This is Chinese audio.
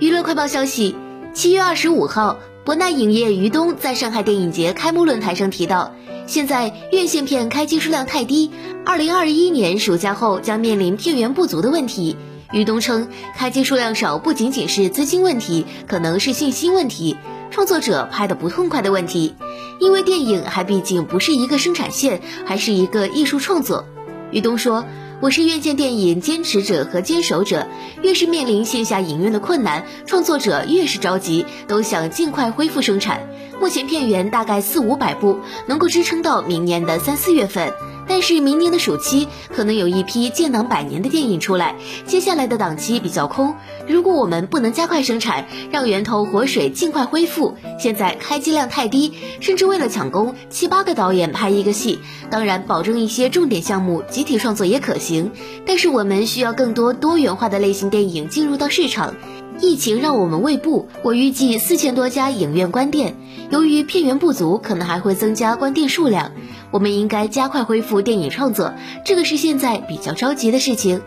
娱乐快报消息：七月二十五号，博纳影业于东在上海电影节开幕论坛上提到，现在院线片开机数量太低，二零二一年暑假后将面临片源不足的问题。于东称，开机数量少不仅仅是资金问题，可能是信心问题，创作者拍的不痛快的问题，因为电影还毕竟不是一个生产线，还是一个艺术创作。于东说。我是院线电影坚持者和坚守者，越是面临线下影院的困难，创作者越是着急，都想尽快恢复生产。目前片源大概四五百部，能够支撑到明年的三四月份。但是明年的暑期可能有一批建党百年的电影出来，接下来的档期比较空。如果我们不能加快生产，让源头活水尽快恢复，现在开机量太低，甚至为了抢工，七八个导演拍一个戏。当然，保证一些重点项目集体创作也可行，但是我们需要更多多元化的类型电影进入到市场。疫情让我们未步，我预计四千多家影院关店，由于片源不足，可能还会增加关店数量。我们应该加快恢复电影创作，这个是现在比较着急的事情。